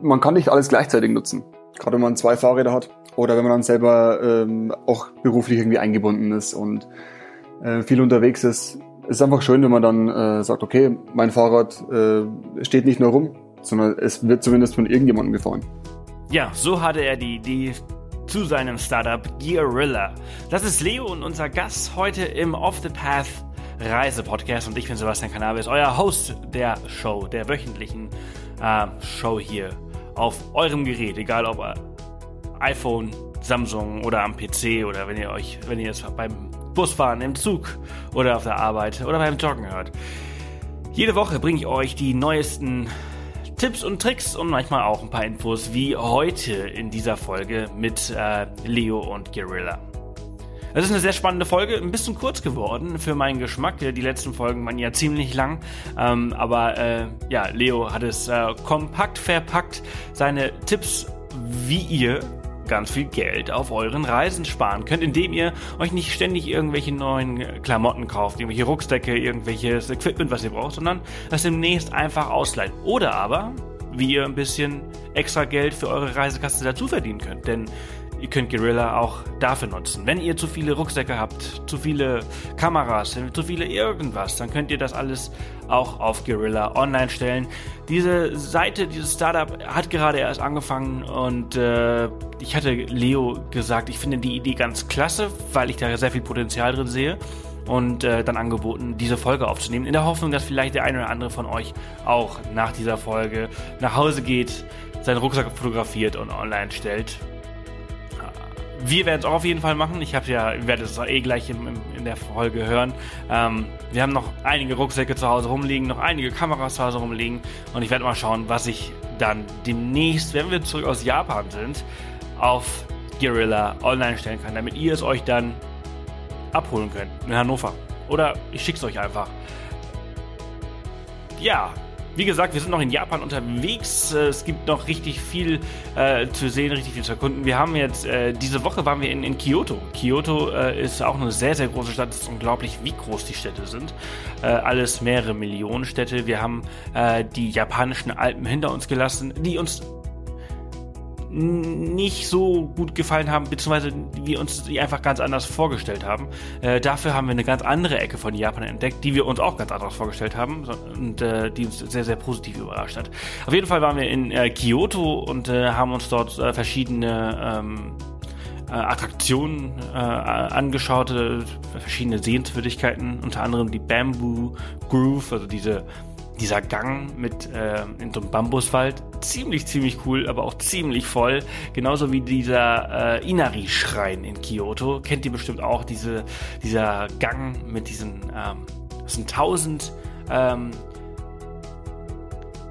man kann nicht alles gleichzeitig nutzen. Gerade wenn man zwei Fahrräder hat oder wenn man dann selber ähm, auch beruflich irgendwie eingebunden ist und äh, viel unterwegs ist. Es ist einfach schön, wenn man dann äh, sagt, okay, mein Fahrrad äh, steht nicht nur rum, sondern es wird zumindest von irgendjemandem gefahren. Ja, so hatte er die Idee zu seinem Startup Gearilla. Das ist Leo und unser Gast heute im Off the Path Reisepodcast und ich bin Sebastian Cannabis, euer Host der Show, der wöchentlichen äh, Show hier auf eurem Gerät, egal ob äh, iPhone, Samsung oder am PC oder wenn ihr euch, wenn ihr es beim Busfahren, im Zug oder auf der Arbeit oder beim Joggen hört. Jede Woche bringe ich euch die neuesten Tipps und Tricks und manchmal auch ein paar Infos wie heute in dieser Folge mit äh, Leo und Guerilla. Es ist eine sehr spannende Folge, ein bisschen kurz geworden für meinen Geschmack. Die letzten Folgen waren ja ziemlich lang, ähm, aber äh, ja, Leo hat es äh, kompakt verpackt, seine Tipps, wie ihr ganz viel Geld auf euren Reisen sparen könnt, indem ihr euch nicht ständig irgendwelche neuen Klamotten kauft, irgendwelche Rucksäcke, irgendwelches Equipment, was ihr braucht, sondern das demnächst einfach ausleiht. Oder aber, wie ihr ein bisschen extra Geld für eure Reisekasse dazu verdienen könnt. Denn Ihr könnt Guerilla auch dafür nutzen. Wenn ihr zu viele Rucksäcke habt, zu viele Kameras, zu viele irgendwas, dann könnt ihr das alles auch auf Guerilla online stellen. Diese Seite, dieses Startup hat gerade erst angefangen und äh, ich hatte Leo gesagt, ich finde die Idee ganz klasse, weil ich da sehr viel Potenzial drin sehe und äh, dann angeboten, diese Folge aufzunehmen, in der Hoffnung, dass vielleicht der eine oder andere von euch auch nach dieser Folge nach Hause geht, seinen Rucksack fotografiert und online stellt wir werden es auch auf jeden Fall machen. Ich ja, werde es eh gleich im, im, in der Folge hören. Ähm, wir haben noch einige Rucksäcke zu Hause rumliegen, noch einige Kameras zu Hause rumliegen und ich werde mal schauen, was ich dann demnächst, wenn wir zurück aus Japan sind, auf Guerilla online stellen kann, damit ihr es euch dann abholen könnt in Hannover. Oder ich schicke es euch einfach. Ja, wie gesagt, wir sind noch in Japan unterwegs. Äh, es gibt noch richtig viel äh, zu sehen, richtig viel zu erkunden. Wir haben jetzt, äh, diese Woche waren wir in, in Kyoto. Kyoto äh, ist auch eine sehr, sehr große Stadt. Es ist unglaublich, wie groß die Städte sind. Äh, alles mehrere Millionen Städte. Wir haben äh, die japanischen Alpen hinter uns gelassen, die uns nicht so gut gefallen haben, beziehungsweise wir uns die einfach ganz anders vorgestellt haben. Äh, dafür haben wir eine ganz andere Ecke von Japan entdeckt, die wir uns auch ganz anders vorgestellt haben und äh, die uns sehr, sehr positiv überrascht hat. Auf jeden Fall waren wir in äh, Kyoto und äh, haben uns dort äh, verschiedene ähm, äh, Attraktionen angeschaut, verschiedene Sehenswürdigkeiten, unter anderem die Bamboo Groove, also diese dieser Gang mit äh, in so einem Bambuswald. Ziemlich ziemlich cool, aber auch ziemlich voll, genauso wie dieser äh, Inari-Schrein in Kyoto. Kennt ihr bestimmt auch diese dieser Gang mit diesen ähm, das sind tausend ähm,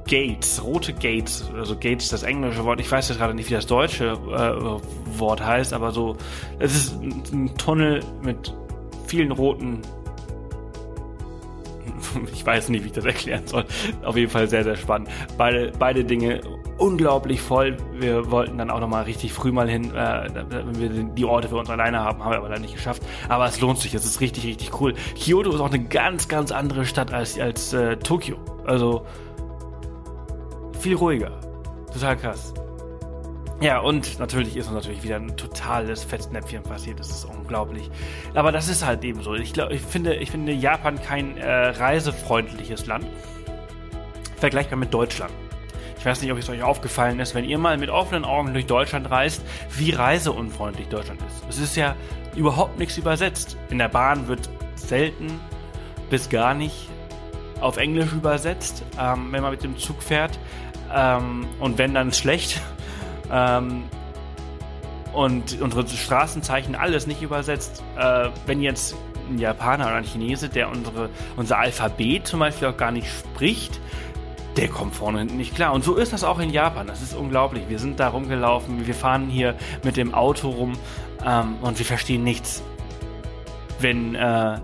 Gates, rote Gates, also Gates das englische Wort, ich weiß jetzt gerade nicht, wie das deutsche äh, Wort heißt, aber so, es ist ein Tunnel mit vielen roten ich weiß nicht, wie ich das erklären soll. Auf jeden Fall sehr, sehr spannend. Beide, beide Dinge unglaublich voll. Wir wollten dann auch nochmal richtig früh mal hin, äh, wenn wir die Orte für uns alleine haben, haben wir aber leider nicht geschafft. Aber es lohnt sich, es ist richtig, richtig cool. Kyoto ist auch eine ganz, ganz andere Stadt als, als äh, Tokio. Also viel ruhiger. Total krass. Ja, und natürlich ist uns natürlich wieder ein totales Fettnäpfchen passiert. Das ist unglaublich. Aber das ist halt eben so. Ich, glaub, ich, finde, ich finde Japan kein äh, reisefreundliches Land. Vergleichbar mit Deutschland. Ich weiß nicht, ob es euch aufgefallen ist, wenn ihr mal mit offenen Augen durch Deutschland reist, wie reiseunfreundlich Deutschland ist. Es ist ja überhaupt nichts übersetzt. In der Bahn wird selten bis gar nicht auf Englisch übersetzt, ähm, wenn man mit dem Zug fährt. Ähm, und wenn dann schlecht. Ähm, und unsere Straßenzeichen alles nicht übersetzt. Äh, wenn jetzt ein Japaner oder ein Chinese, der unsere, unser Alphabet zum Beispiel auch gar nicht spricht, der kommt vorne und hinten nicht klar. Und so ist das auch in Japan. Das ist unglaublich. Wir sind da rumgelaufen, wir fahren hier mit dem Auto rum ähm, und wir verstehen nichts. Wenn äh,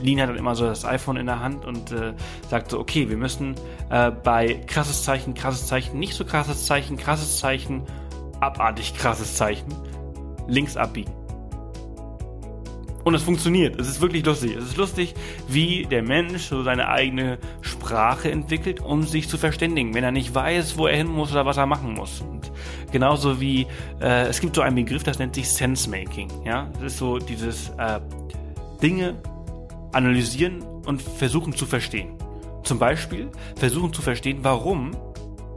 Lina dann immer so das iPhone in der Hand und äh, sagt so, okay, wir müssen äh, bei krasses Zeichen, krasses Zeichen, nicht so krasses Zeichen, krasses Zeichen abartig krasses Zeichen. Links abbiegen. Und es funktioniert. Es ist wirklich lustig. Es ist lustig, wie der Mensch so seine eigene Sprache entwickelt, um sich zu verständigen, wenn er nicht weiß, wo er hin muss oder was er machen muss. Und genauso wie äh, es gibt so einen Begriff, das nennt sich Sense-Making. Ja, das ist so dieses äh, Dinge analysieren und versuchen zu verstehen. Zum Beispiel versuchen zu verstehen, warum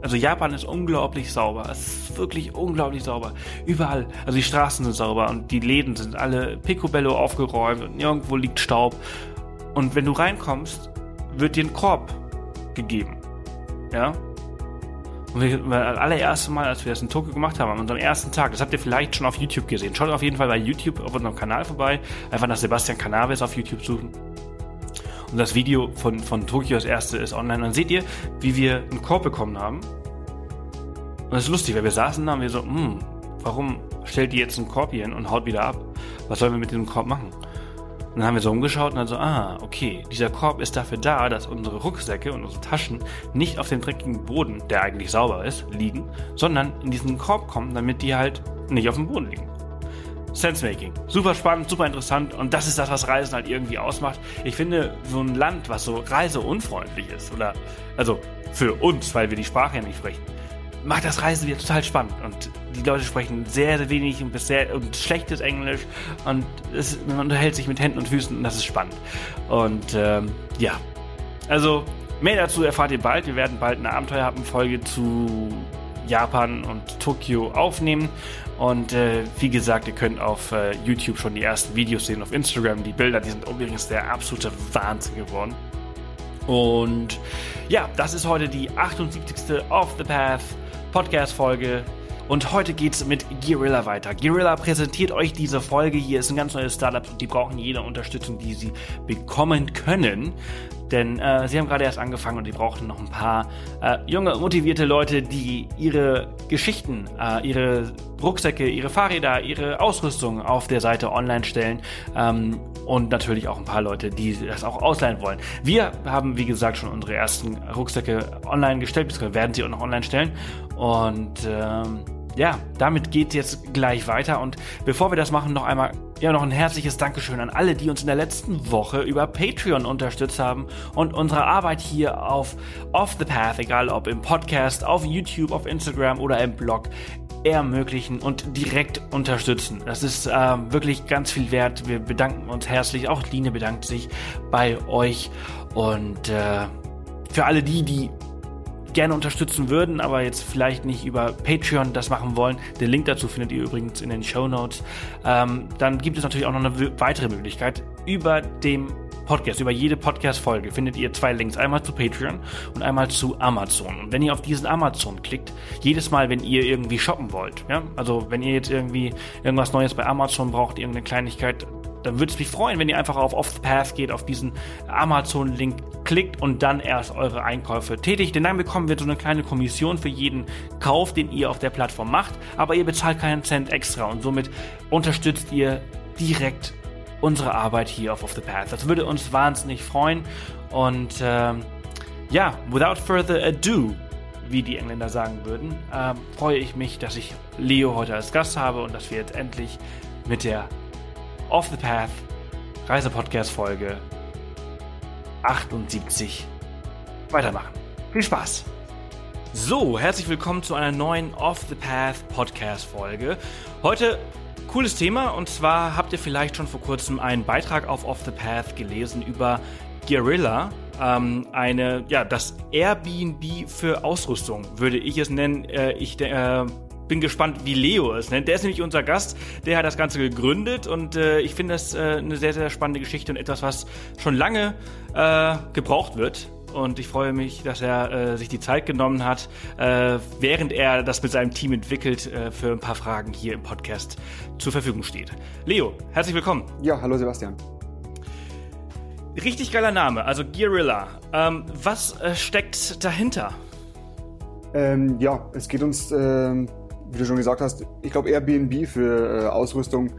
also Japan ist unglaublich sauber. Es ist wirklich unglaublich sauber. Überall. Also die Straßen sind sauber und die Läden sind alle picobello aufgeräumt und nirgendwo liegt Staub. Und wenn du reinkommst, wird dir ein Korb gegeben. Ja? Und wir, das allererste Mal, als wir das in Tokio gemacht haben, an unserem ersten Tag, das habt ihr vielleicht schon auf YouTube gesehen. Schaut auf jeden Fall bei YouTube auf unserem Kanal vorbei. Einfach nach Sebastian Canaves auf YouTube suchen. Und das Video von, von Tokio, das erste, ist online. Dann seht ihr, wie wir einen Korb bekommen haben. Und das ist lustig, weil wir saßen da und wir so, hm, warum stellt die jetzt einen Korb hier hin und haut wieder ab? Was sollen wir mit dem Korb machen? Und dann haben wir so umgeschaut und dann so, ah, okay, dieser Korb ist dafür da, dass unsere Rucksäcke und unsere Taschen nicht auf dem dreckigen Boden, der eigentlich sauber ist, liegen, sondern in diesen Korb kommen, damit die halt nicht auf dem Boden liegen. Sensemaking. Super spannend, super interessant und das ist das, was Reisen halt irgendwie ausmacht. Ich finde, so ein Land, was so reiseunfreundlich ist, oder, also für uns, weil wir die Sprache ja nicht sprechen, macht das Reisen wieder total spannend und die Leute sprechen sehr, sehr wenig und, sehr, und schlechtes Englisch und es, man unterhält sich mit Händen und Füßen und das ist spannend. Und ähm, ja, also mehr dazu erfahrt ihr bald. Wir werden bald eine Abenteuerhappen-Folge zu Japan und Tokio aufnehmen. Und äh, wie gesagt, ihr könnt auf äh, YouTube schon die ersten Videos sehen, auf Instagram. Die Bilder, die sind übrigens der absolute Wahnsinn geworden. Und ja, das ist heute die 78. Off the Path Podcast-Folge. Und heute geht's mit Guerilla weiter. Guerilla präsentiert euch diese Folge. Hier ist ein ganz neues Startup und die brauchen jede Unterstützung, die sie bekommen können. Denn äh, sie haben gerade erst angefangen und die brauchten noch ein paar äh, junge, motivierte Leute, die ihre Geschichten, äh, ihre Rucksäcke, ihre Fahrräder, ihre Ausrüstung auf der Seite online stellen. Ähm, und natürlich auch ein paar Leute, die das auch ausleihen wollen. Wir haben, wie gesagt, schon unsere ersten Rucksäcke online gestellt, beziehungsweise werden sie auch noch online stellen. Und ähm, ja, damit geht jetzt gleich weiter. Und bevor wir das machen, noch einmal ja, noch ein herzliches Dankeschön an alle, die uns in der letzten Woche über Patreon unterstützt haben und unsere Arbeit hier auf Off the Path, egal ob im Podcast, auf YouTube, auf Instagram oder im Blog, ermöglichen und direkt unterstützen. Das ist äh, wirklich ganz viel wert. Wir bedanken uns herzlich. Auch Line bedankt sich bei euch. Und äh, für alle die, die gerne unterstützen würden, aber jetzt vielleicht nicht über Patreon das machen wollen. Den Link dazu findet ihr übrigens in den Show Notes. Ähm, dann gibt es natürlich auch noch eine weitere Möglichkeit. Über dem Podcast, über jede Podcast-Folge findet ihr zwei Links. Einmal zu Patreon und einmal zu Amazon. Und wenn ihr auf diesen Amazon klickt, jedes Mal, wenn ihr irgendwie shoppen wollt, ja, also wenn ihr jetzt irgendwie irgendwas Neues bei Amazon braucht, irgendeine Kleinigkeit, dann würde es mich freuen, wenn ihr einfach auf Off the Path geht, auf diesen Amazon-Link klickt und dann erst eure Einkäufe tätigt. Denn dann bekommen wir so eine kleine Kommission für jeden Kauf, den ihr auf der Plattform macht. Aber ihr bezahlt keinen Cent extra und somit unterstützt ihr direkt unsere Arbeit hier auf Off the Path. Das würde uns wahnsinnig freuen. Und ähm, ja, without further ado, wie die Engländer sagen würden, äh, freue ich mich, dass ich Leo heute als Gast habe und dass wir jetzt endlich mit der Off the Path Reisepodcast Folge 78 weitermachen. Viel Spaß! So, herzlich willkommen zu einer neuen Off the Path Podcast Folge. Heute cooles Thema und zwar habt ihr vielleicht schon vor kurzem einen Beitrag auf Off the Path gelesen über Guerilla, ähm, eine, ja, das Airbnb für Ausrüstung, würde ich es nennen. Äh, ich äh, bin gespannt, wie Leo es nennt. Der ist nämlich unser Gast, der hat das Ganze gegründet und äh, ich finde das äh, eine sehr, sehr spannende Geschichte und etwas, was schon lange äh, gebraucht wird. Und ich freue mich, dass er äh, sich die Zeit genommen hat, äh, während er das mit seinem Team entwickelt, äh, für ein paar Fragen hier im Podcast zur Verfügung steht. Leo, herzlich willkommen. Ja, hallo Sebastian. Richtig geiler Name, also Guerilla. Ähm, was steckt dahinter? Ähm, ja, es geht uns ähm, wie du schon gesagt hast, ich glaube Airbnb für äh, Ausrüstung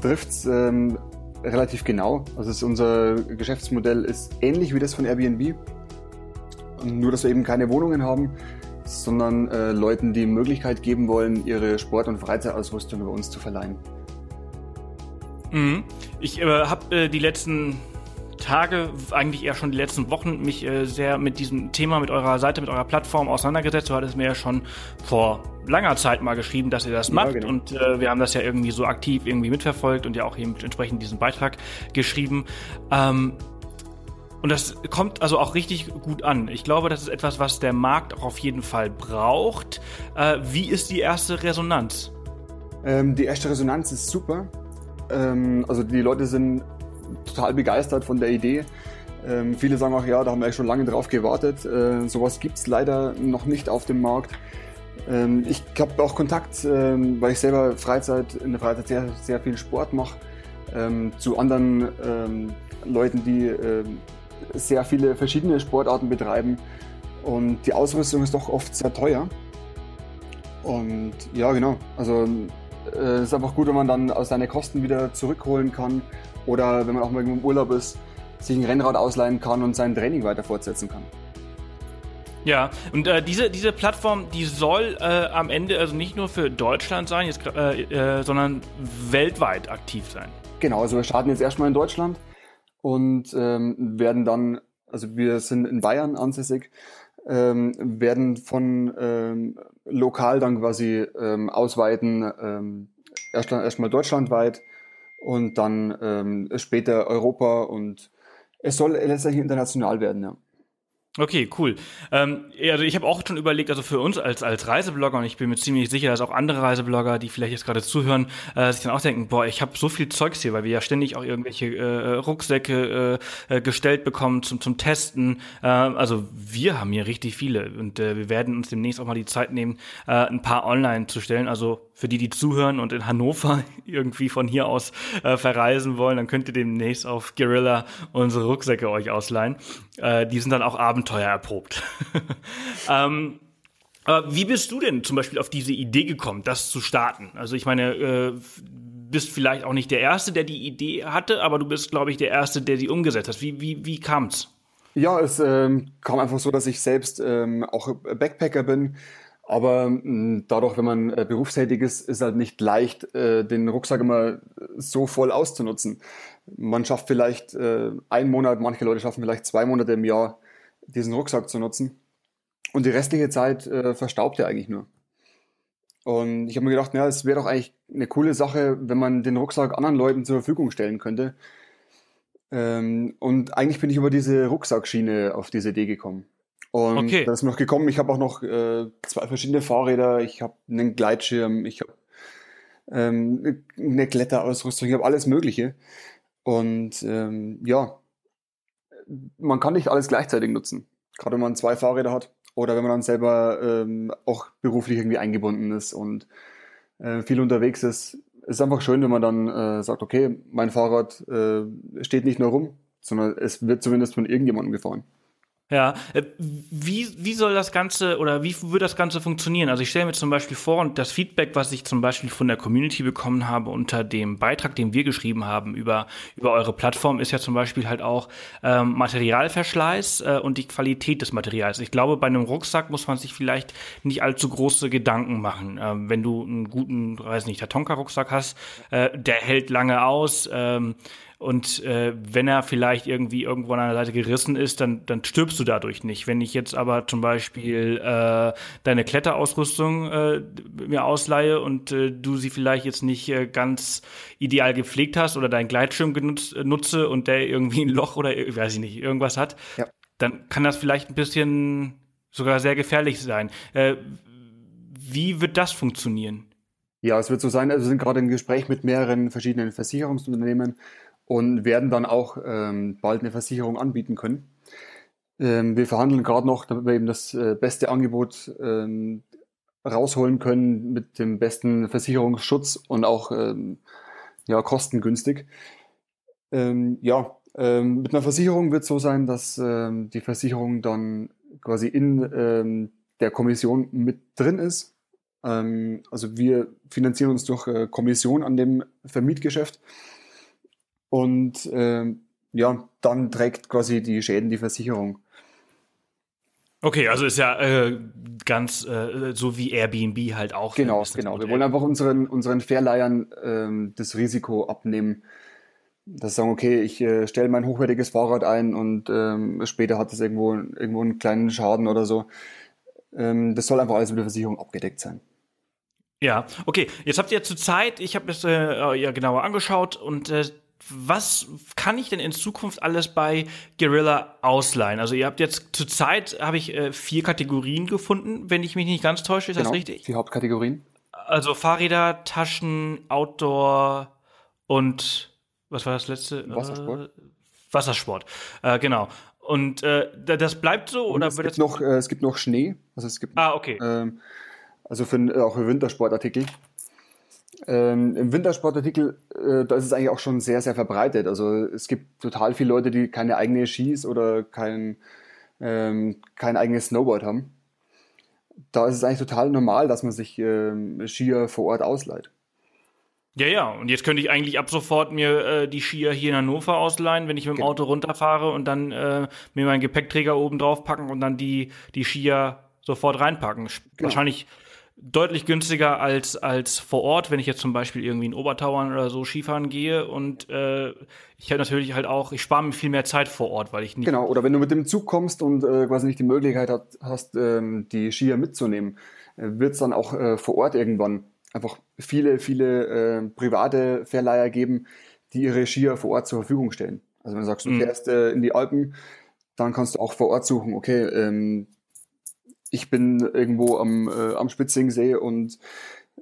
trifft es ähm, relativ genau. Also ist unser Geschäftsmodell ist ähnlich wie das von Airbnb. Nur, dass wir eben keine Wohnungen haben, sondern äh, Leuten die Möglichkeit geben wollen, ihre Sport- und Freizeitausrüstung über uns zu verleihen. Mhm. Ich äh, habe äh, die letzten Tage, eigentlich eher schon die letzten Wochen, mich äh, sehr mit diesem Thema, mit eurer Seite, mit eurer Plattform auseinandergesetzt. Du hattest mir ja schon vor langer Zeit mal geschrieben, dass ihr das ja, macht. Genau. Und äh, wir haben das ja irgendwie so aktiv irgendwie mitverfolgt und ja auch eben entsprechend diesen Beitrag geschrieben. Ähm, und das kommt also auch richtig gut an. Ich glaube, das ist etwas, was der Markt auch auf jeden Fall braucht. Äh, wie ist die erste Resonanz? Ähm, die erste Resonanz ist super. Ähm, also die Leute sind total begeistert von der Idee. Ähm, viele sagen auch, ja, da haben wir schon lange drauf gewartet. Äh, sowas es leider noch nicht auf dem Markt. Ähm, ich habe auch Kontakt, ähm, weil ich selber Freizeit, in der Freizeit sehr, sehr viel Sport mache, ähm, zu anderen ähm, Leuten, die ähm, sehr viele verschiedene Sportarten betreiben. Und die Ausrüstung ist doch oft sehr teuer. Und ja, genau. Also äh, es ist einfach gut, wenn man dann aus seinen Kosten wieder zurückholen kann oder wenn man auch mal im Urlaub ist, sich ein Rennrad ausleihen kann und sein Training weiter fortsetzen kann. Ja, und äh, diese, diese Plattform, die soll äh, am Ende also nicht nur für Deutschland sein, jetzt, äh, äh, sondern weltweit aktiv sein. Genau, also wir starten jetzt erstmal in Deutschland und ähm, werden dann, also wir sind in Bayern ansässig, ähm, werden von ähm, lokal dann quasi ähm, ausweiten, ähm, erst, erstmal deutschlandweit und dann ähm, später Europa und es soll letztendlich international werden, ja. Okay, cool. Ähm, also ich habe auch schon überlegt, also für uns als als Reiseblogger und ich bin mir ziemlich sicher, dass auch andere Reiseblogger, die vielleicht jetzt gerade zuhören, äh, sich dann auch denken, boah, ich habe so viel Zeugs hier, weil wir ja ständig auch irgendwelche äh, Rucksäcke äh, äh, gestellt bekommen zum zum Testen. Äh, also wir haben hier richtig viele und äh, wir werden uns demnächst auch mal die Zeit nehmen, äh, ein paar online zu stellen. Also für die, die zuhören und in Hannover irgendwie von hier aus äh, verreisen wollen, dann könnt ihr demnächst auf Guerilla unsere Rucksäcke euch ausleihen. Äh, die sind dann auch Abenteuer erprobt. ähm, aber wie bist du denn zum Beispiel auf diese Idee gekommen, das zu starten? Also ich meine, äh, bist vielleicht auch nicht der Erste, der die Idee hatte, aber du bist, glaube ich, der Erste, der sie umgesetzt hat. Wie, wie, wie kam's? Ja, es ähm, kam einfach so, dass ich selbst ähm, auch Backpacker bin aber mh, hm, dadurch, wenn man äh, berufstätig ist, ist halt nicht leicht, äh, den Rucksack immer so voll auszunutzen. Man schafft vielleicht äh, einen Monat, manche Leute schaffen vielleicht zwei Monate im Jahr, diesen Rucksack zu nutzen. Und die restliche Zeit äh, verstaubt er eigentlich nur. Und ich habe mir gedacht, ja, es wäre doch eigentlich eine coole Sache, wenn man den Rucksack anderen Leuten zur Verfügung stellen könnte. Ähm, und eigentlich bin ich über diese Rucksackschiene auf diese Idee gekommen. Und okay. da ist mir noch gekommen, ich habe auch noch äh, zwei verschiedene Fahrräder, ich habe einen Gleitschirm, ich habe ähm, eine Kletterausrüstung, ich habe alles Mögliche. Und ähm, ja, man kann nicht alles gleichzeitig nutzen. Gerade wenn man zwei Fahrräder hat oder wenn man dann selber ähm, auch beruflich irgendwie eingebunden ist und äh, viel unterwegs ist. Es ist einfach schön, wenn man dann äh, sagt, okay, mein Fahrrad äh, steht nicht nur rum, sondern es wird zumindest von irgendjemandem gefahren. Ja, äh, wie, wie soll das Ganze oder wie wird das Ganze funktionieren? Also ich stelle mir zum Beispiel vor, und das Feedback, was ich zum Beispiel von der Community bekommen habe unter dem Beitrag, den wir geschrieben haben über, über eure Plattform, ist ja zum Beispiel halt auch ähm, Materialverschleiß äh, und die Qualität des Materials. Ich glaube, bei einem Rucksack muss man sich vielleicht nicht allzu große Gedanken machen. Ähm, wenn du einen guten, weiß nicht, Tatonka-Rucksack hast, äh, der hält lange aus, ähm, und äh, wenn er vielleicht irgendwie irgendwo an einer Seite gerissen ist, dann, dann stirbst du dadurch nicht. Wenn ich jetzt aber zum Beispiel äh, deine Kletterausrüstung äh, mir ausleihe und äh, du sie vielleicht jetzt nicht äh, ganz ideal gepflegt hast oder deinen Gleitschirm genutzt, äh, nutze und der irgendwie ein Loch oder weiß ich nicht, irgendwas hat, ja. dann kann das vielleicht ein bisschen sogar sehr gefährlich sein. Äh, wie wird das funktionieren? Ja, es wird so sein, also wir sind gerade im Gespräch mit mehreren verschiedenen Versicherungsunternehmen und werden dann auch ähm, bald eine Versicherung anbieten können. Ähm, wir verhandeln gerade noch, damit wir eben das äh, beste Angebot ähm, rausholen können mit dem besten Versicherungsschutz und auch ähm, ja, kostengünstig. Ähm, ja, ähm, mit einer Versicherung wird es so sein, dass ähm, die Versicherung dann quasi in ähm, der Kommission mit drin ist. Also wir finanzieren uns durch äh, Kommission an dem Vermietgeschäft. Und ähm, ja, dann trägt quasi die Schäden die Versicherung. Okay, also ist ja äh, ganz äh, so wie Airbnb halt auch. Genau, genau. Wir wollen einfach unseren, unseren Fairleihern ähm, das Risiko abnehmen. Dass sagen, okay, ich äh, stelle mein hochwertiges Fahrrad ein und ähm, später hat es irgendwo, irgendwo einen kleinen Schaden oder so. Ähm, das soll einfach alles mit der Versicherung abgedeckt sein. Ja, okay. Jetzt habt ihr zur Zeit, ich habe das äh, ja genauer angeschaut und äh, was kann ich denn in Zukunft alles bei Guerilla ausleihen? Also ihr habt jetzt zur Zeit habe ich äh, vier Kategorien gefunden, wenn ich mich nicht ganz täusche, ist genau, das richtig? Die Hauptkategorien. Also Fahrräder, Taschen, Outdoor und was war das letzte? Wassersport. Äh, Wassersport, äh, genau. Und äh, das bleibt so und oder es gibt noch äh, es gibt noch Schnee, also es gibt ah okay. Ähm, also für, auch für Wintersportartikel. Ähm, Im Wintersportartikel, äh, da ist es eigentlich auch schon sehr, sehr verbreitet. Also es gibt total viele Leute, die keine eigene Skis oder kein, ähm, kein eigenes Snowboard haben. Da ist es eigentlich total normal, dass man sich ähm, Skier vor Ort ausleiht. Ja, ja, und jetzt könnte ich eigentlich ab sofort mir äh, die Skier hier in Hannover ausleihen, wenn ich mit dem genau. Auto runterfahre und dann äh, mir meinen Gepäckträger oben drauf packen und dann die, die Skier sofort reinpacken. Genau. Wahrscheinlich deutlich günstiger als, als vor Ort, wenn ich jetzt zum Beispiel irgendwie in Obertauern oder so Skifahren gehe. Und äh, ich habe natürlich halt auch, ich spare mir viel mehr Zeit vor Ort, weil ich nicht. Genau, oder wenn du mit dem Zug kommst und äh, quasi nicht die Möglichkeit hat, hast, ähm, die Skier mitzunehmen, äh, wird es dann auch äh, vor Ort irgendwann einfach viele, viele äh, private Verleiher geben, die ihre Skier vor Ort zur Verfügung stellen. Also wenn du sagst, du mhm. fährst äh, in die Alpen, dann kannst du auch vor Ort suchen, okay, ähm, ich bin irgendwo am, äh, am Spitzingsee und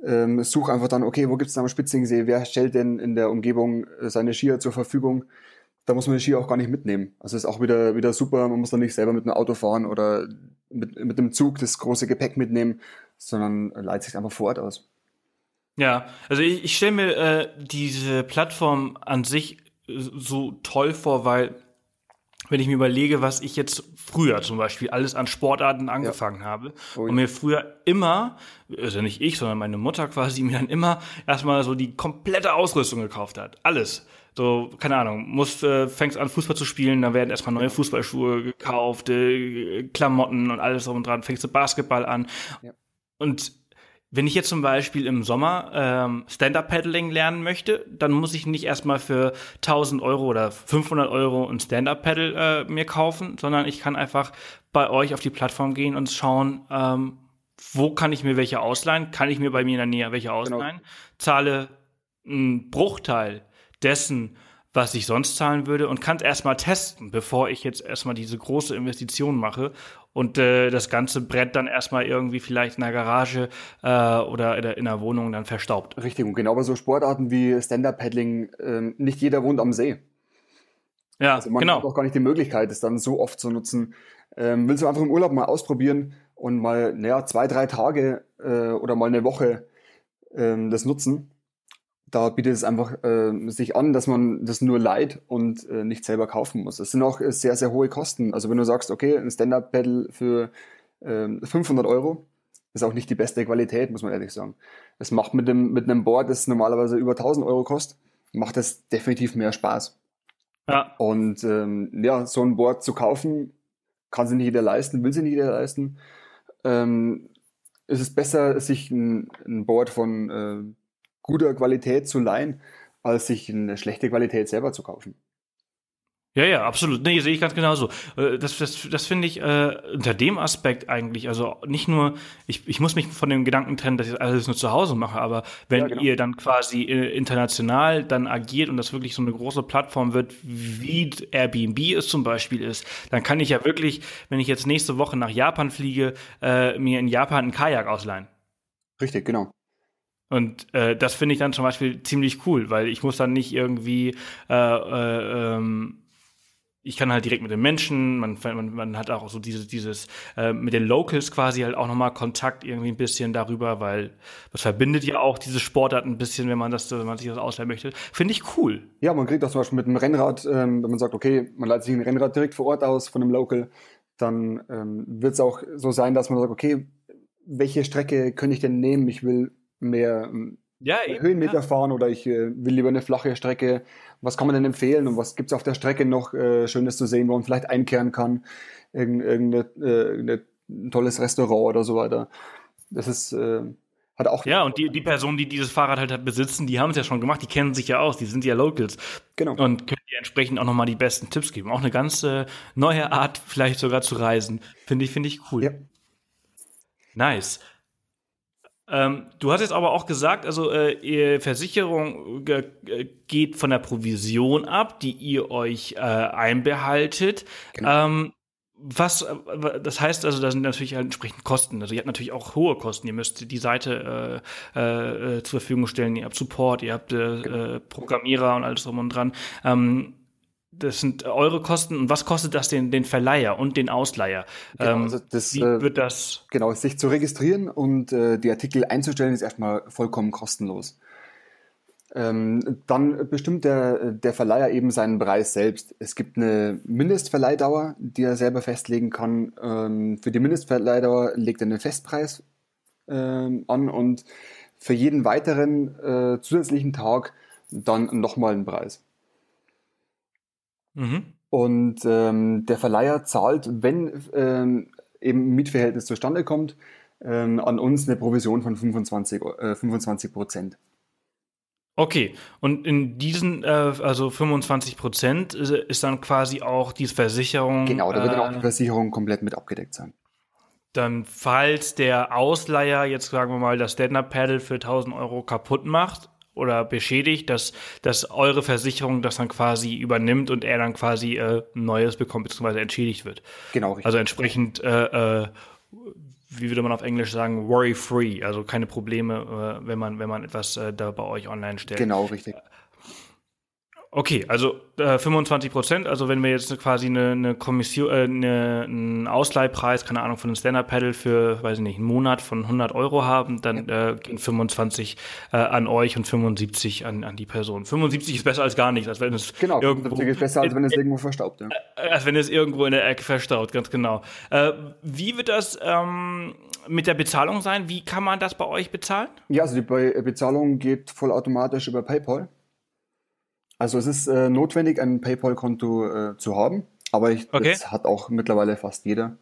ähm, suche einfach dann, okay, wo gibt es am Spitzingsee? Wer stellt denn in der Umgebung äh, seine Skier zur Verfügung? Da muss man die Skier auch gar nicht mitnehmen. Also ist auch wieder, wieder super. Man muss dann nicht selber mit einem Auto fahren oder mit, mit dem Zug das große Gepäck mitnehmen, sondern leitet sich einfach vor Ort aus. Ja, also ich, ich stelle mir äh, diese Plattform an sich so toll vor, weil wenn ich mir überlege, was ich jetzt früher zum Beispiel alles an Sportarten angefangen ja. habe oh, und mir früher immer, also nicht ich, sondern meine Mutter quasi mir dann immer erstmal so die komplette Ausrüstung gekauft hat. Alles. So, keine Ahnung, musst, äh, fängst an Fußball zu spielen, dann werden erstmal neue Fußballschuhe gekauft, äh, Klamotten und alles drum und dran, fängst du Basketball an. Ja. Und wenn ich jetzt zum Beispiel im Sommer ähm, Stand-Up-Paddling lernen möchte, dann muss ich nicht erstmal für 1000 Euro oder 500 Euro ein Stand-Up-Paddle äh, mir kaufen, sondern ich kann einfach bei euch auf die Plattform gehen und schauen, ähm, wo kann ich mir welche ausleihen, kann ich mir bei mir in der Nähe welche genau. ausleihen, genau. zahle einen Bruchteil dessen, was ich sonst zahlen würde und kann es erstmal testen, bevor ich jetzt erstmal diese große Investition mache und äh, das ganze Brett dann erstmal irgendwie vielleicht in der Garage äh, oder in der, in der Wohnung dann verstaubt. Richtig, und genau bei so Sportarten wie Stand-Up-Paddling, ähm, nicht jeder wohnt am See. Ja, also man genau. hat auch gar nicht die Möglichkeit, es dann so oft zu nutzen. Ähm, willst du einfach im Urlaub mal ausprobieren und mal naja, zwei, drei Tage äh, oder mal eine Woche ähm, das nutzen, da bietet es einfach äh, sich an, dass man das nur leiht und äh, nicht selber kaufen muss. Es sind auch äh, sehr, sehr hohe Kosten. Also wenn du sagst, okay, ein Stand-Up-Pedal für äh, 500 Euro ist auch nicht die beste Qualität, muss man ehrlich sagen. Es macht mit, dem, mit einem Board, das normalerweise über 1000 Euro kostet, macht es definitiv mehr Spaß. Ja. Und ähm, ja, so ein Board zu kaufen, kann sich nicht jeder leisten, will sich nicht jeder leisten. Ähm, ist es besser, sich ein, ein Board von äh, guter Qualität zu leihen, als sich eine schlechte Qualität selber zu kaufen. Ja, ja, absolut. Nee, sehe ich ganz genauso. Äh, das, das, das finde ich äh, unter dem Aspekt eigentlich, also nicht nur, ich, ich muss mich von dem Gedanken trennen, dass ich alles nur zu Hause mache, aber wenn ja, genau. ihr dann quasi äh, international dann agiert und das wirklich so eine große Plattform wird, wie Airbnb es zum Beispiel ist, dann kann ich ja wirklich, wenn ich jetzt nächste Woche nach Japan fliege, äh, mir in Japan einen Kajak ausleihen. Richtig, genau. Und äh, das finde ich dann zum Beispiel ziemlich cool, weil ich muss dann nicht irgendwie, äh, äh, ähm, ich kann halt direkt mit den Menschen, man, man, man hat auch so dieses, dieses äh, mit den Locals quasi halt auch nochmal Kontakt irgendwie ein bisschen darüber, weil das verbindet ja auch diese Sportart ein bisschen, wenn man das, wenn man sich das ausleihen möchte. Finde ich cool. Ja, man kriegt auch zum Beispiel mit einem Rennrad, ähm, wenn man sagt, okay, man leitet sich ein Rennrad direkt vor Ort aus von einem Local, dann ähm, wird es auch so sein, dass man sagt, okay, welche Strecke könnte ich denn nehmen? Ich will mehr ähm, ja, Höhenmeter ja. fahren oder ich äh, will lieber eine flache Strecke. Was kann man denn empfehlen und was gibt's auf der Strecke noch äh, Schönes zu sehen, wo man vielleicht einkehren kann? Irgend, irgendeine, äh, tolles Restaurant oder so weiter. Das ist, äh, hat auch. Ja, und die, die Personen, die dieses Fahrrad halt besitzen, die haben es ja schon gemacht, die kennen sich ja aus, die sind ja Locals. Genau. Und können dir entsprechend auch nochmal die besten Tipps geben. Auch eine ganz äh, neue Art, vielleicht sogar zu reisen. Finde ich, finde ich cool. Ja. Nice. Ähm, du hast jetzt aber auch gesagt, also äh, Versicherung äh, geht von der Provision ab, die ihr euch äh, einbehaltet. Genau. Ähm, was, äh, das heißt also, da sind natürlich halt entsprechend Kosten. Also ihr habt natürlich auch hohe Kosten. Ihr müsst die Seite äh, äh, zur Verfügung stellen. Ihr habt Support, ihr habt äh, genau. Programmierer und alles drum und dran. Ähm, das sind eure Kosten. Und was kostet das den, den Verleiher und den Ausleiher? Genau, ähm, also das, wie wird das? Genau, sich zu registrieren und äh, die Artikel einzustellen, ist erstmal vollkommen kostenlos. Ähm, dann bestimmt der, der Verleiher eben seinen Preis selbst. Es gibt eine Mindestverleihdauer, die er selber festlegen kann. Ähm, für die Mindestverleihdauer legt er einen Festpreis ähm, an und für jeden weiteren äh, zusätzlichen Tag dann nochmal einen Preis. Mhm. Und ähm, der Verleiher zahlt, wenn ähm, eben Mietverhältnis zustande kommt, ähm, an uns eine Provision von 25 äh, 25 Prozent. Okay, und in diesen, äh, also 25 Prozent ist dann quasi auch die Versicherung. Genau, da wird dann auch die äh, Versicherung komplett mit abgedeckt sein. Dann, falls der Ausleiher jetzt sagen wir mal das Stand-Up-Paddle für 1000 Euro kaputt macht oder beschädigt, dass, dass eure Versicherung das dann quasi übernimmt und er dann quasi äh, Neues bekommt, beziehungsweise entschädigt wird. Genau, richtig. Also entsprechend äh, äh, wie würde man auf Englisch sagen, worry-free, also keine Probleme, äh, wenn man, wenn man etwas äh, da bei euch online stellt. Genau, richtig. Okay, also äh, 25 Prozent, also wenn wir jetzt quasi eine, eine Kommission, äh, eine, einen Ausleihpreis, keine Ahnung, von einem Stand-Up-Paddle für, weiß ich nicht, einen Monat von 100 Euro haben, dann ja. äh, gehen 25 äh, an euch und 75 an, an die Person. 75 ist besser als gar nichts, als wenn es genau, irgendwo ist besser, als wenn es irgendwo verstaubt. Ja. Äh, als wenn es irgendwo in der Ecke verstaut, ganz genau. Äh, wie wird das ähm, mit der Bezahlung sein? Wie kann man das bei euch bezahlen? Ja, also die Bezahlung geht vollautomatisch über PayPal. Also es ist äh, notwendig, ein PayPal-Konto äh, zu haben, aber ich, okay. das hat auch mittlerweile fast jeder.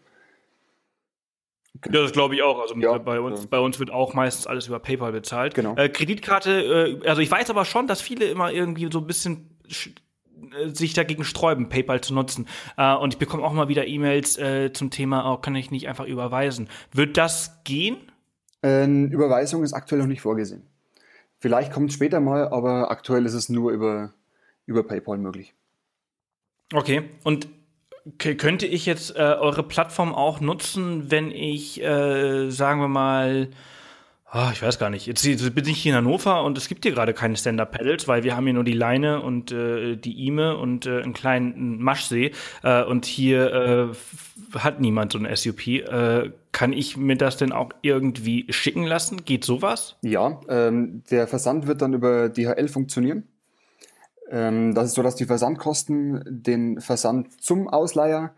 Okay. Ja, das glaube ich auch. Also ja, bei uns, ja. bei uns wird auch meistens alles über PayPal bezahlt. Genau. Äh, Kreditkarte, äh, also ich weiß aber schon, dass viele immer irgendwie so ein bisschen äh, sich dagegen sträuben, PayPal zu nutzen. Äh, und ich bekomme auch mal wieder E-Mails äh, zum Thema, oh, kann ich nicht einfach überweisen. Wird das gehen? Ähm, Überweisung ist aktuell noch nicht vorgesehen. Vielleicht kommt es später mal, aber aktuell ist es nur über über PayPal möglich. Okay, und könnte ich jetzt äh, eure Plattform auch nutzen, wenn ich, äh, sagen wir mal, oh, ich weiß gar nicht, jetzt, bin ich hier in Hannover und es gibt hier gerade keine Stand-Up-Pedals, weil wir haben hier nur die Leine und äh, die Ime und äh, einen kleinen Maschsee äh, und hier äh, hat niemand so ein SUP. Kann ich mir das denn auch irgendwie schicken lassen? Geht sowas? Ja, ähm, der Versand wird dann über DHL funktionieren. Ähm, das ist so, dass die Versandkosten den Versand zum Ausleiher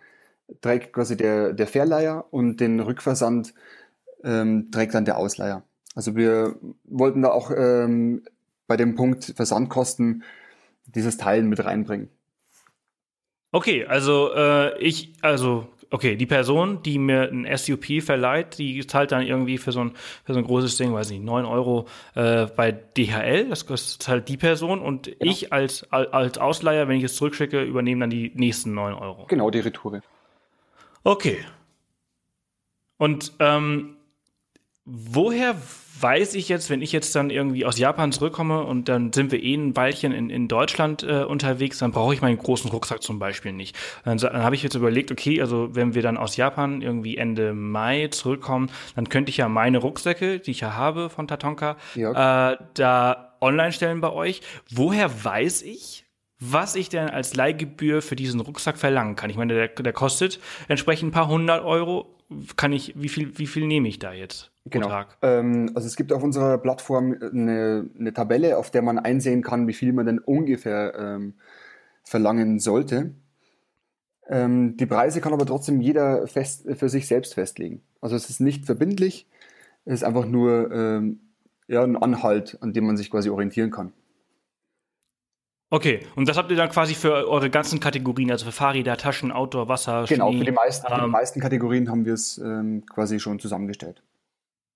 trägt quasi der, der Verleiher und den Rückversand ähm, trägt dann der Ausleiher. Also wir wollten da auch ähm, bei dem Punkt Versandkosten dieses Teilen mit reinbringen. Okay, also äh, ich, also okay, die Person, die mir ein SUP verleiht, die zahlt dann irgendwie für so ein, für so ein großes Ding, weiß nicht, 9 Euro äh, bei DHL, das kostet halt die Person und genau. ich als, als Ausleiher, wenn ich es zurückschicke, übernehme dann die nächsten 9 Euro. Genau, die Retoure. Okay. Und ähm, woher weiß ich jetzt, wenn ich jetzt dann irgendwie aus Japan zurückkomme und dann sind wir eh ein Weilchen in, in Deutschland äh, unterwegs, dann brauche ich meinen großen Rucksack zum Beispiel nicht. Dann, dann habe ich jetzt überlegt, okay, also wenn wir dann aus Japan irgendwie Ende Mai zurückkommen, dann könnte ich ja meine Rucksäcke, die ich ja habe von Tatonka, ja. äh, da online stellen bei euch. Woher weiß ich, was ich denn als Leihgebühr für diesen Rucksack verlangen kann. Ich meine, der, der kostet entsprechend ein paar hundert Euro. Kann ich, wie viel, wie viel nehme ich da jetzt? Genau. Tag? Ähm, also es gibt auf unserer Plattform eine, eine, Tabelle, auf der man einsehen kann, wie viel man denn ungefähr ähm, verlangen sollte. Ähm, die Preise kann aber trotzdem jeder fest, für sich selbst festlegen. Also es ist nicht verbindlich, es ist einfach nur ähm, ja, ein Anhalt, an dem man sich quasi orientieren kann. Okay, und das habt ihr dann quasi für eure ganzen Kategorien, also für Fahrräder, Taschen, Outdoor, Wasser, Genau, Schnee, für, die meisten, ähm, für die meisten Kategorien haben wir es ähm, quasi schon zusammengestellt.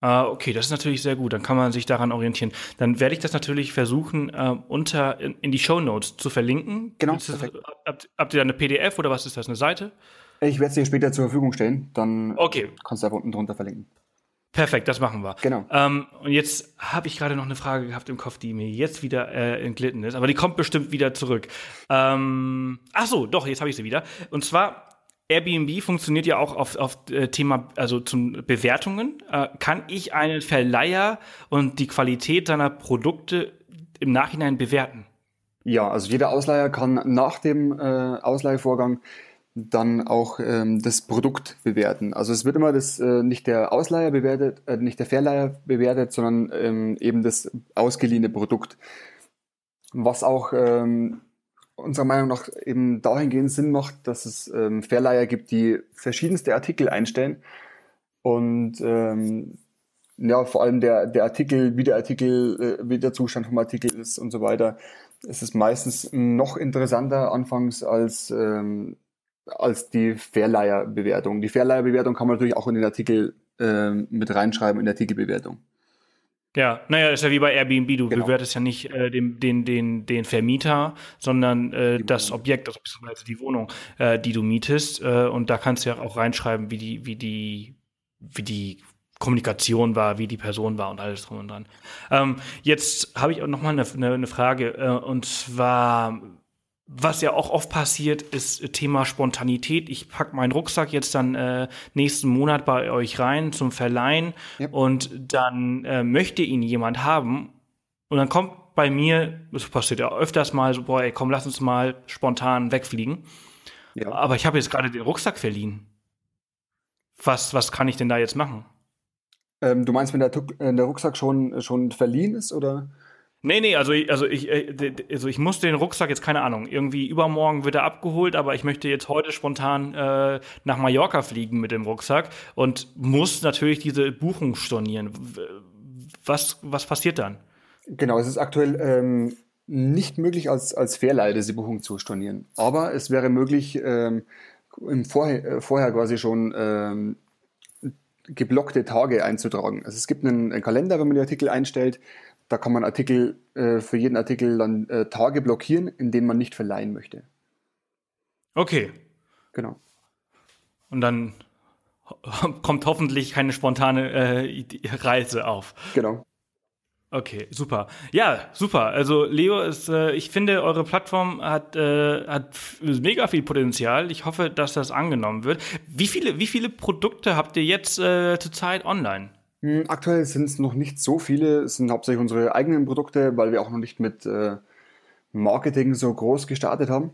Ah, okay, das ist natürlich sehr gut. Dann kann man sich daran orientieren. Dann werde ich das natürlich versuchen, äh, unter in, in die Show Notes zu verlinken. Genau. Das, habt, habt, ihr da eine PDF oder was ist das, eine Seite? Ich werde es dir später zur Verfügung stellen. Dann okay. kannst du da unten drunter verlinken. Perfekt, das machen wir. Genau. Ähm, und jetzt habe ich gerade noch eine Frage gehabt im Kopf, die mir jetzt wieder äh, entglitten ist, aber die kommt bestimmt wieder zurück. Ähm, ach so, doch, jetzt habe ich sie wieder. Und zwar Airbnb funktioniert ja auch auf, auf äh, Thema, also zum Bewertungen. Äh, kann ich einen Verleiher und die Qualität seiner Produkte im Nachhinein bewerten? Ja, also jeder Ausleiher kann nach dem äh, Ausleihvorgang dann auch ähm, das Produkt bewerten. Also es wird immer das äh, nicht der Ausleiher bewertet, äh, nicht der Verleiher bewertet, sondern ähm, eben das ausgeliehene Produkt. Was auch ähm, unserer Meinung nach eben dahingehend Sinn macht, dass es ähm, Verleiher gibt, die verschiedenste Artikel einstellen und ähm, ja, vor allem der, der Artikel, wie der Artikel, äh, wie der Zustand vom Artikel ist und so weiter. Es ist meistens noch interessanter anfangs als ähm, als die Verleiherbewertung. Die Verleiherbewertung kann man natürlich auch in den Artikel äh, mit reinschreiben, in der Artikelbewertung. Ja, naja, ist ja wie bei Airbnb, du genau. bewertest ja nicht äh, den, den, den, den Vermieter, sondern äh, das Objekt, also beziehungsweise die Wohnung, äh, die du mietest. Äh, und da kannst du ja auch reinschreiben, wie die, wie die, wie die Kommunikation war, wie die Person war und alles drum und dran. Ähm, jetzt habe ich auch noch mal eine, eine, eine Frage, äh, und zwar was ja auch oft passiert, ist Thema Spontanität. Ich pack meinen Rucksack jetzt dann äh, nächsten Monat bei euch rein zum Verleihen ja. und dann äh, möchte ihn jemand haben und dann kommt bei mir, das passiert ja öfters mal so, boah, ey, komm, lass uns mal spontan wegfliegen. Ja. Aber ich habe jetzt gerade den Rucksack verliehen. Was, was kann ich denn da jetzt machen? Ähm, du meinst, wenn der, äh, der Rucksack schon, schon verliehen ist, oder? Nee, nee, also, also, ich, äh, also ich muss den Rucksack jetzt, keine Ahnung, irgendwie übermorgen wird er abgeholt, aber ich möchte jetzt heute spontan äh, nach Mallorca fliegen mit dem Rucksack und muss natürlich diese Buchung stornieren. Was, was passiert dann? Genau, es ist aktuell ähm, nicht möglich, als, als Fairleih diese Buchung zu stornieren. Aber es wäre möglich, ähm, im Vorher, äh, vorher quasi schon ähm, geblockte Tage einzutragen. Also es gibt einen, einen Kalender, wenn man die Artikel einstellt, da kann man Artikel äh, für jeden Artikel dann äh, Tage blockieren, in denen man nicht verleihen möchte. Okay. Genau. Und dann kommt hoffentlich keine spontane äh, Reise auf. Genau. Okay, super. Ja, super. Also Leo ist, äh, ich finde, eure Plattform hat, äh, hat mega viel Potenzial. Ich hoffe, dass das angenommen wird. Wie viele, wie viele Produkte habt ihr jetzt äh, zurzeit online? Hm, aktuell sind es noch nicht so viele, es sind hauptsächlich unsere eigenen Produkte, weil wir auch noch nicht mit äh, Marketing so groß gestartet haben.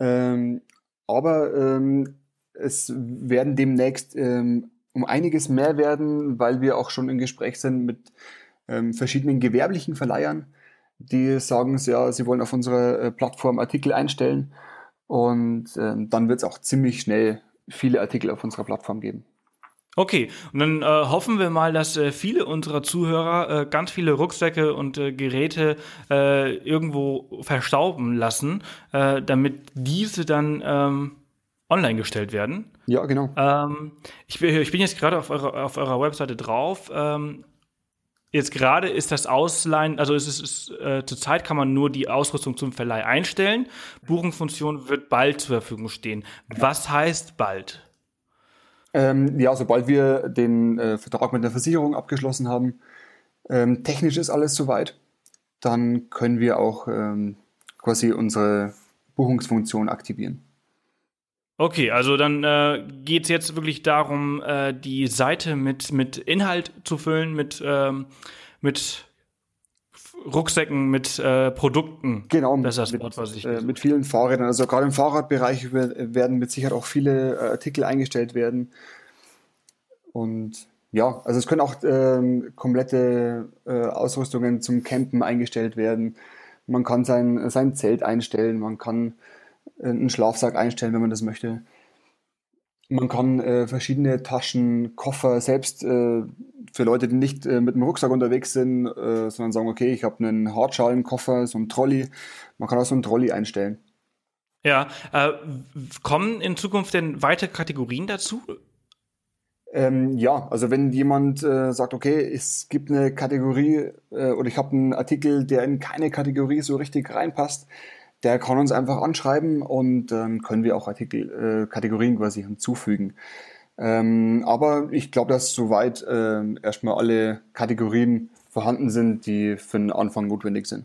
Ähm, aber ähm, es werden demnächst ähm, um einiges mehr werden, weil wir auch schon im Gespräch sind mit verschiedenen gewerblichen Verleihern, die sagen, ja, sie wollen auf unserer äh, Plattform Artikel einstellen und dann wird es auch ziemlich schnell viele Artikel auf unserer Plattform geben. Okay, und dann äh, hoffen wir mal, dass äh, viele unserer Zuhörer äh, ganz viele Rucksäcke und äh, Geräte äh, irgendwo verstauben lassen, äh, damit diese dann ähm, online gestellt werden. Ja, genau. Ähm, ich, ich, bin jetzt gerade auf eurer, auf eurer Webseite drauf. Ähm, jetzt gerade ist das Ausleihen, also es ist, ist äh, zurzeit kann man nur die Ausrüstung zum Verleih einstellen. Buchungsfunktion wird bald zur Verfügung stehen. Was heißt bald? Ähm, ja, sobald wir den äh, Vertrag mit der Versicherung abgeschlossen haben, ähm, technisch ist alles soweit, dann können wir auch ähm, quasi unsere Buchungsfunktion aktivieren. Okay, also dann äh, geht es jetzt wirklich darum, äh, die Seite mit, mit Inhalt zu füllen, mit, ähm, mit Rucksäcken mit äh, Produkten. Genau, das ist das Wort, was ich. Äh, mit vielen Fahrrädern. Also gerade im Fahrradbereich werden mit Sicherheit auch viele äh, Artikel eingestellt werden. Und ja, also es können auch ähm, komplette äh, Ausrüstungen zum Campen eingestellt werden. Man kann sein, sein Zelt einstellen, man kann äh, einen Schlafsack einstellen, wenn man das möchte. Man kann äh, verschiedene Taschen, Koffer selbst äh, für Leute, die nicht äh, mit dem Rucksack unterwegs sind, äh, sondern sagen, okay, ich habe einen Hartschalenkoffer, so einen Trolley. Man kann auch so einen Trolley einstellen. Ja, äh, kommen in Zukunft denn weitere Kategorien dazu? Ähm, ja, also wenn jemand äh, sagt, okay, es gibt eine Kategorie äh, oder ich habe einen Artikel, der in keine Kategorie so richtig reinpasst, der kann uns einfach anschreiben und dann können wir auch Artikel, äh, Kategorien quasi hinzufügen. Ähm, aber ich glaube, dass soweit äh, erstmal alle Kategorien vorhanden sind, die für den Anfang notwendig sind.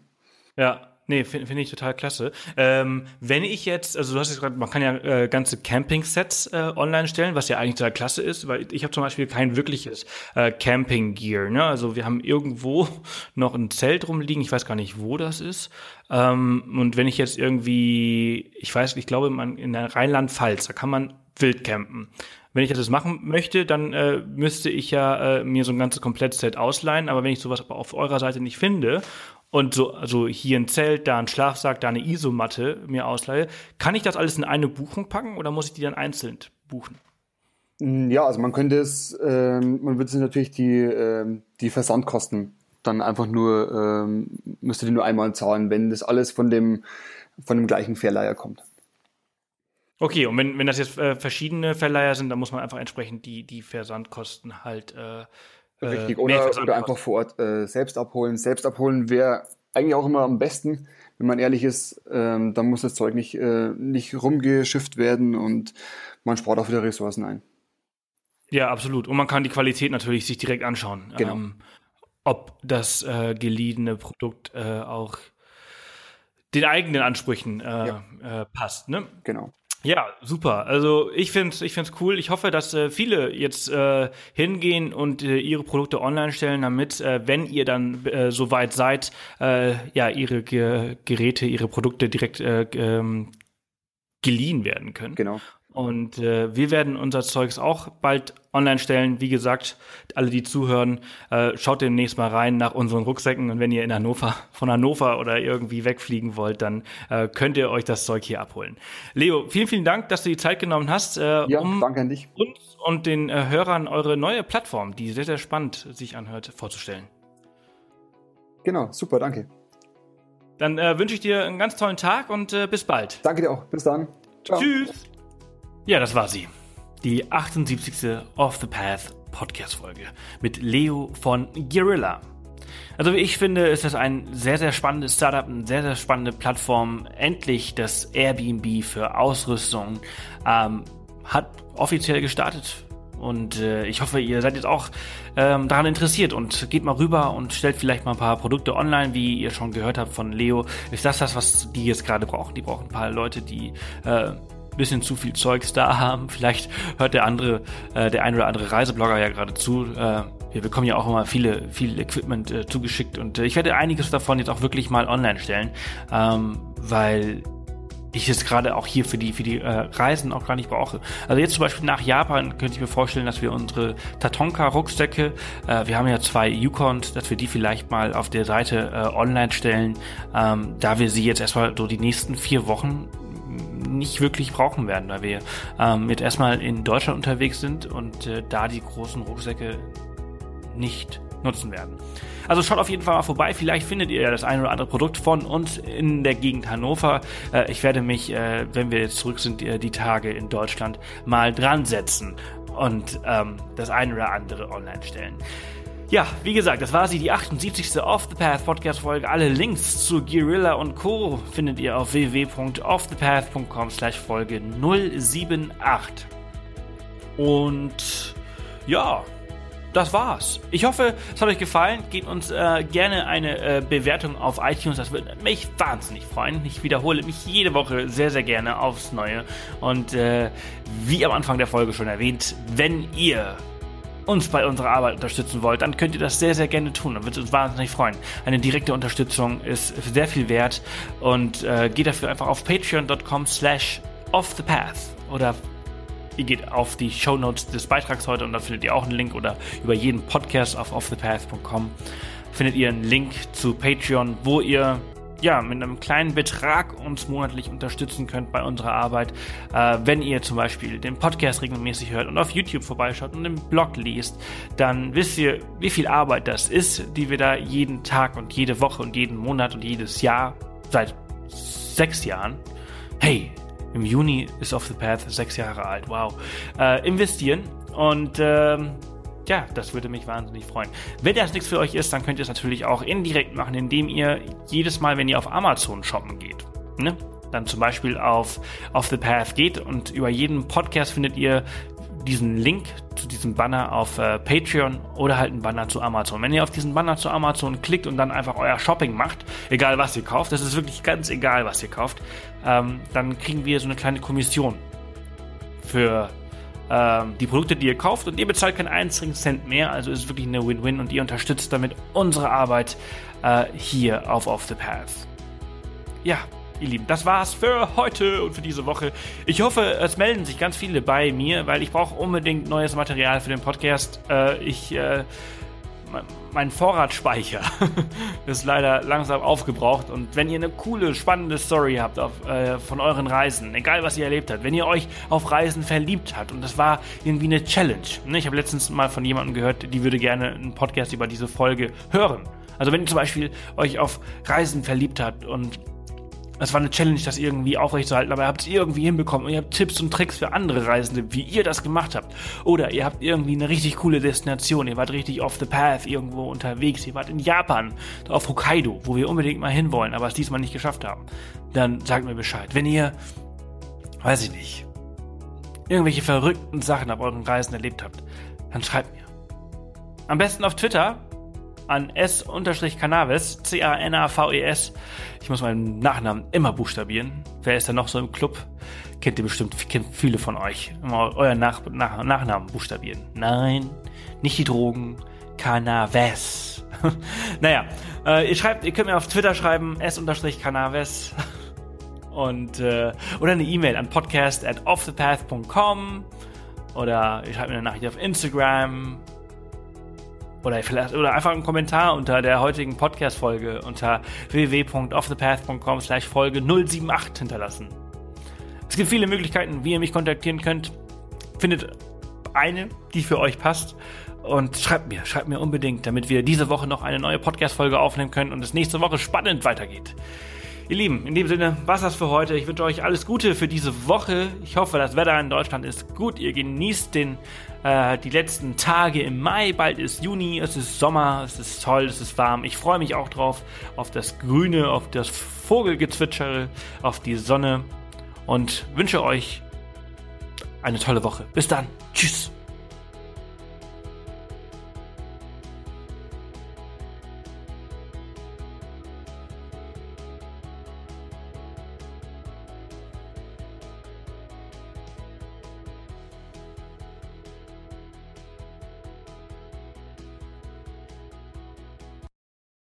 Ja, Nee, finde find ich total klasse. Ähm, wenn ich jetzt, also du hast jetzt gerade, man kann ja äh, ganze Camping-Sets äh, online stellen, was ja eigentlich total klasse ist, weil ich habe zum Beispiel kein wirkliches äh, Camping-Gear. Ne? Also wir haben irgendwo noch ein Zelt rumliegen, ich weiß gar nicht, wo das ist. Ähm, und wenn ich jetzt irgendwie, ich weiß, ich glaube, man, in Rheinland-Pfalz, da kann man wild campen. Wenn ich das machen möchte, dann äh, müsste ich ja äh, mir so ein ganzes Komplettset ausleihen. Aber wenn ich sowas auf eurer Seite nicht finde und so, also hier ein Zelt, da ein Schlafsack, da eine Isomatte mir ausleihe, kann ich das alles in eine Buchung packen oder muss ich die dann einzeln buchen? Mm, ja, also man könnte es, ähm, man würde sich natürlich die, ähm, die Versandkosten dann einfach nur, ähm, müsste die nur einmal zahlen, wenn das alles von dem, von dem gleichen Verleiher kommt. Okay, und wenn, wenn das jetzt äh, verschiedene Verleiher sind, dann muss man einfach entsprechend die, die Versandkosten halt äh, Richtig, äh, oder, oder einfach vor Ort äh, selbst abholen. Selbst abholen wäre eigentlich auch immer am besten, wenn man ehrlich ist. Ähm, dann muss das Zeug nicht, äh, nicht rumgeschifft werden und man spart auch wieder Ressourcen ein. Ja, absolut. Und man kann die Qualität natürlich sich direkt anschauen. Genau. Ähm, ob das äh, geliehene Produkt äh, auch den eigenen Ansprüchen äh, ja. passt. Ne? Genau. Ja, super. Also ich finde es ich find's cool. Ich hoffe, dass äh, viele jetzt äh, hingehen und äh, ihre Produkte online stellen, damit, äh, wenn ihr dann äh, soweit seid, äh, ja, ihre Ge Geräte, ihre Produkte direkt äh, ähm, geliehen werden können. Genau. Und äh, wir werden unser Zeugs auch bald online stellen. Wie gesagt, alle, die zuhören, äh, schaut demnächst mal rein nach unseren Rucksäcken. Und wenn ihr in Hannover, von Hannover oder irgendwie wegfliegen wollt, dann äh, könnt ihr euch das Zeug hier abholen. Leo, vielen, vielen Dank, dass du die Zeit genommen hast, äh, ja, um danke an dich. uns und den äh, Hörern eure neue Plattform, die sehr, sehr spannend sich anhört, vorzustellen. Genau, super, danke. Dann äh, wünsche ich dir einen ganz tollen Tag und bis bald. Danke dir auch. Bis dann. Ciao. Tschüss. Ja, das war sie. Die 78. Off the Path Podcast-Folge mit Leo von Guerilla. Also wie ich finde, ist das ein sehr, sehr spannendes Startup, eine sehr, sehr spannende Plattform. Endlich das Airbnb für Ausrüstung ähm, hat offiziell gestartet. Und äh, ich hoffe, ihr seid jetzt auch ähm, daran interessiert und geht mal rüber und stellt vielleicht mal ein paar Produkte online, wie ihr schon gehört habt von Leo. Ist das das, was die jetzt gerade brauchen? Die brauchen ein paar Leute, die äh, bisschen zu viel Zeugs da haben. Vielleicht hört der andere, äh, der ein oder andere Reiseblogger ja gerade zu. Äh, wir bekommen ja auch immer viele, viel Equipment äh, zugeschickt und äh, ich werde einiges davon jetzt auch wirklich mal online stellen, ähm, weil ich es gerade auch hier für die für die äh, Reisen auch gar nicht brauche. Also jetzt zum Beispiel nach Japan könnte ich mir vorstellen, dass wir unsere Tatonka Rucksäcke, äh, wir haben ja zwei Yukons, dass wir die vielleicht mal auf der Seite äh, online stellen, ähm, da wir sie jetzt erstmal so die nächsten vier Wochen nicht wirklich brauchen werden, weil wir ähm, jetzt erstmal in Deutschland unterwegs sind und äh, da die großen Rucksäcke nicht nutzen werden. Also schaut auf jeden Fall mal vorbei. Vielleicht findet ihr ja das ein oder andere Produkt von uns in der Gegend Hannover. Äh, ich werde mich, äh, wenn wir jetzt zurück sind, äh, die Tage in Deutschland mal dran setzen und ähm, das ein oder andere online stellen. Ja, wie gesagt, das war sie, die 78. Off the Path Podcast Folge. Alle Links zu Guerilla und Co. findet ihr auf www.offthepath.com slash Folge 078. Und ja, das war's. Ich hoffe, es hat euch gefallen. Gebt uns äh, gerne eine äh, Bewertung auf iTunes. Das würde mich wahnsinnig freuen. Ich wiederhole mich jede Woche sehr, sehr gerne aufs Neue. Und äh, wie am Anfang der Folge schon erwähnt, wenn ihr uns bei unserer Arbeit unterstützen wollt, dann könnt ihr das sehr, sehr gerne tun. Dann wird uns wahnsinnig freuen. Eine direkte Unterstützung ist sehr viel wert und äh, geht dafür einfach auf patreon.com slash off oder ihr geht auf die Show des Beitrags heute und da findet ihr auch einen Link oder über jeden Podcast auf offthepath.com findet ihr einen Link zu Patreon, wo ihr ja, mit einem kleinen Betrag uns monatlich unterstützen könnt bei unserer Arbeit, äh, wenn ihr zum Beispiel den Podcast regelmäßig hört und auf YouTube vorbeischaut und den Blog liest, dann wisst ihr, wie viel Arbeit das ist, die wir da jeden Tag und jede Woche und jeden Monat und jedes Jahr seit sechs Jahren, hey, im Juni ist Off the Path sechs Jahre alt, wow, äh, investieren. Und ähm, ja, das würde mich wahnsinnig freuen. Wenn das nichts für euch ist, dann könnt ihr es natürlich auch indirekt machen, indem ihr jedes Mal, wenn ihr auf Amazon shoppen geht, ne? dann zum Beispiel auf Off the Path geht und über jeden Podcast findet ihr diesen Link zu diesem Banner auf äh, Patreon oder halt einen Banner zu Amazon. Wenn ihr auf diesen Banner zu Amazon klickt und dann einfach euer Shopping macht, egal was ihr kauft, das ist wirklich ganz egal, was ihr kauft, ähm, dann kriegen wir so eine kleine Kommission für ähm, die Produkte, die ihr kauft und ihr bezahlt keinen einzigen Cent mehr. Also ist es wirklich eine Win-Win und ihr unterstützt damit unsere Arbeit äh, hier auf Off the Path. Ja, ihr Lieben, das war's für heute und für diese Woche. Ich hoffe, es melden sich ganz viele bei mir, weil ich brauche unbedingt neues Material für den Podcast. Äh, ich äh, mein Vorratsspeicher ist leider langsam aufgebraucht. Und wenn ihr eine coole, spannende Story habt auf, äh, von euren Reisen, egal was ihr erlebt habt, wenn ihr euch auf Reisen verliebt habt und das war irgendwie eine Challenge. Ne? Ich habe letztens mal von jemandem gehört, die würde gerne einen Podcast über diese Folge hören. Also wenn ihr zum Beispiel euch auf Reisen verliebt habt und es war eine Challenge, das irgendwie aufrechtzuerhalten, aber ihr habt es irgendwie hinbekommen und ihr habt Tipps und Tricks für andere Reisende, wie ihr das gemacht habt. Oder ihr habt irgendwie eine richtig coole Destination, ihr wart richtig off the path irgendwo unterwegs, ihr wart in Japan, auf Hokkaido, wo wir unbedingt mal hinwollen, aber es diesmal nicht geschafft haben. Dann sagt mir Bescheid. Wenn ihr, weiß ich nicht, irgendwelche verrückten Sachen auf euren Reisen erlebt habt, dann schreibt mir. Am besten auf Twitter an S-Cannabis, C-A-N-A-V-E-S. Ich muss meinen Nachnamen immer buchstabieren. Wer ist da noch so im Club? Kennt ihr bestimmt, kennt viele von euch. Immer euren Nach Nach Nachnamen buchstabieren. Nein, nicht die Drogen. Cannabis. naja, äh, ihr schreibt, ihr könnt mir auf Twitter schreiben, S-Cannabis. Und, äh, oder eine E-Mail an podcast at offthepath.com oder ihr schreibt mir eine Nachricht auf Instagram oder vielleicht oder einfach einen Kommentar unter der heutigen Podcast-Folge unter www.offthepath.com slash Folge 078 hinterlassen. Es gibt viele Möglichkeiten, wie ihr mich kontaktieren könnt. Findet eine, die für euch passt. Und schreibt mir, schreibt mir unbedingt, damit wir diese Woche noch eine neue Podcast-Folge aufnehmen können und es nächste Woche spannend weitergeht. Ihr Lieben, in dem Sinne, was das für heute. Ich wünsche euch alles Gute für diese Woche. Ich hoffe, das Wetter in Deutschland ist gut. Ihr genießt den, äh, die letzten Tage im Mai. Bald ist Juni, es ist Sommer, es ist toll, es ist warm. Ich freue mich auch drauf, auf das Grüne, auf das Vogelgezwitschere, auf die Sonne und wünsche euch eine tolle Woche. Bis dann. Tschüss.